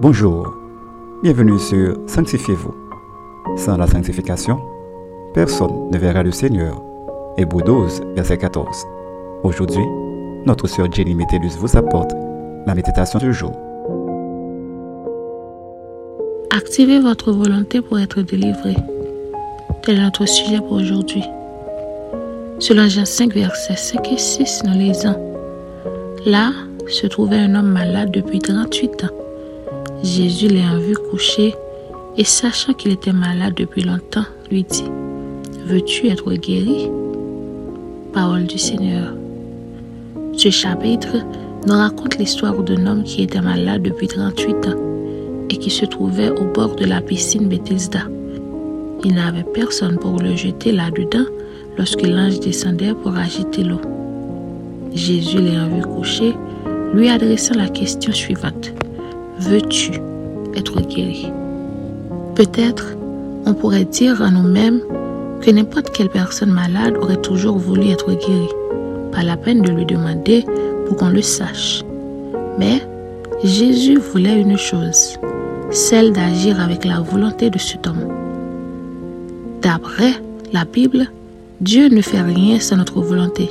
Bonjour, bienvenue sur Sanctifiez-vous. Sans la sanctification, personne ne verra le Seigneur. Hébreu 12, verset 14. Aujourd'hui, notre sœur Jenny Métellus vous apporte la méditation du jour. Activez votre volonté pour être délivré. Tel est notre sujet pour aujourd'hui. Selon Jean 5, versets 5 et 6, nous lisons Là se trouvait un homme malade depuis 38 ans. Jésus l'ayant vu coucher et sachant qu'il était malade depuis longtemps, lui dit, Veux-tu être guéri? Parole du Seigneur. Ce chapitre nous raconte l'histoire d'un homme qui était malade depuis 38 ans et qui se trouvait au bord de la piscine Bethesda. Il n'avait personne pour le jeter là-dedans lorsque l'ange descendait pour agiter l'eau. Jésus l'ayant vu coucher, lui adressant la question suivante veux-tu être guéri? Peut-être on pourrait dire à nous-mêmes que n'importe quelle personne malade aurait toujours voulu être guérie. Pas la peine de lui demander pour qu'on le sache. Mais Jésus voulait une chose, celle d'agir avec la volonté de cet homme. D'après la Bible, Dieu ne fait rien sans notre volonté.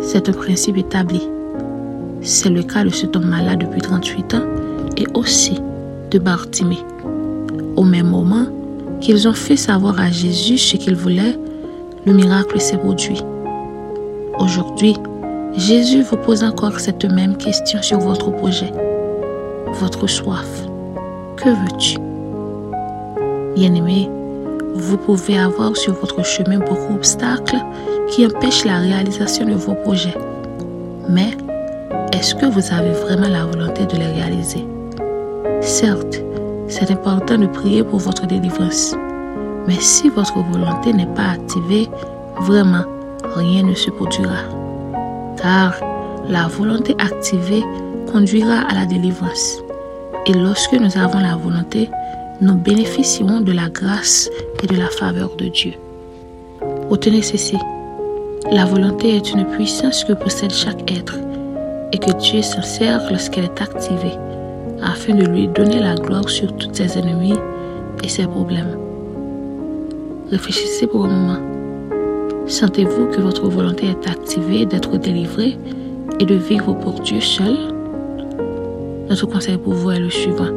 C'est un principe établi. C'est le cas de cet homme malade depuis 38 ans et aussi de Bartimée. Au même moment qu'ils ont fait savoir à Jésus ce qu'ils voulaient, le miracle s'est produit. Aujourd'hui, Jésus vous pose encore cette même question sur votre projet, votre soif. Que veux-tu? Bien-aimé, vous pouvez avoir sur votre chemin beaucoup d'obstacles qui empêchent la réalisation de vos projets. Mais est-ce que vous avez vraiment la volonté de les réaliser? Certes, c'est important de prier pour votre délivrance. Mais si votre volonté n'est pas activée, vraiment, rien ne se produira. Car la volonté activée conduira à la délivrance. Et lorsque nous avons la volonté, nous bénéficierons de la grâce et de la faveur de Dieu. Retenez ceci. La volonté est une puissance que possède chaque être et que Dieu s'en sert lorsqu'elle est activée afin de lui donner la gloire sur tous ses ennemis et ses problèmes. Réfléchissez pour un moment. Sentez-vous que votre volonté est activée d'être délivré et de vivre pour Dieu seul? Notre conseil pour vous est le suivant.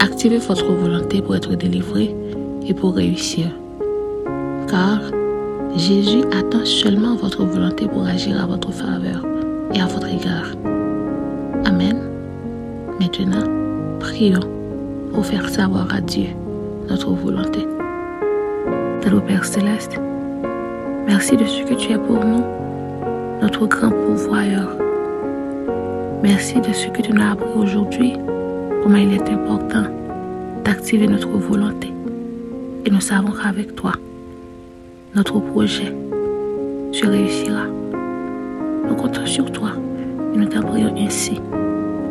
Activez votre volonté pour être délivré et pour réussir. Car Jésus attend seulement votre volonté pour agir à votre faveur et à votre égard. Amen. Maintenant, prions pour faire savoir à Dieu notre volonté. Notre Père céleste, merci de ce que tu es pour nous, notre grand pourvoyeur. Merci de ce que tu nous as appris aujourd'hui, comment il est important d'activer notre volonté. Et nous savons qu'avec toi, notre projet se réussira. Nous comptons sur toi et nous t'appuyons ainsi.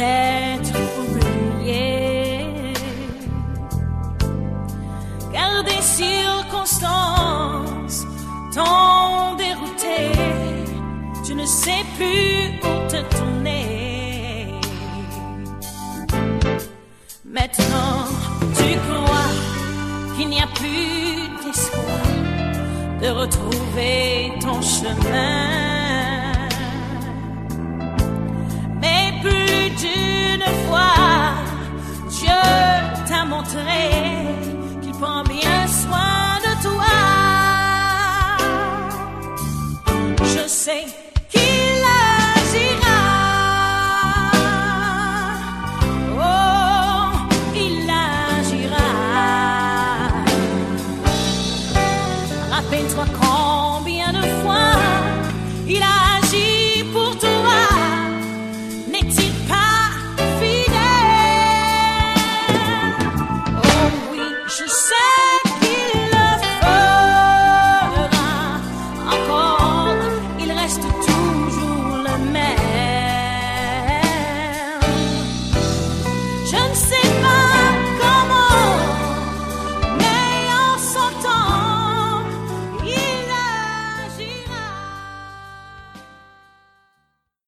Peut-être. Car des circonstances t'ont dérouté. Tu ne sais plus où te tourner. Maintenant, tu crois qu'il n'y a plus d'espoir de retrouver ton chemin. Dieu t'a montré qu'il prend bien soin de toi. Je sais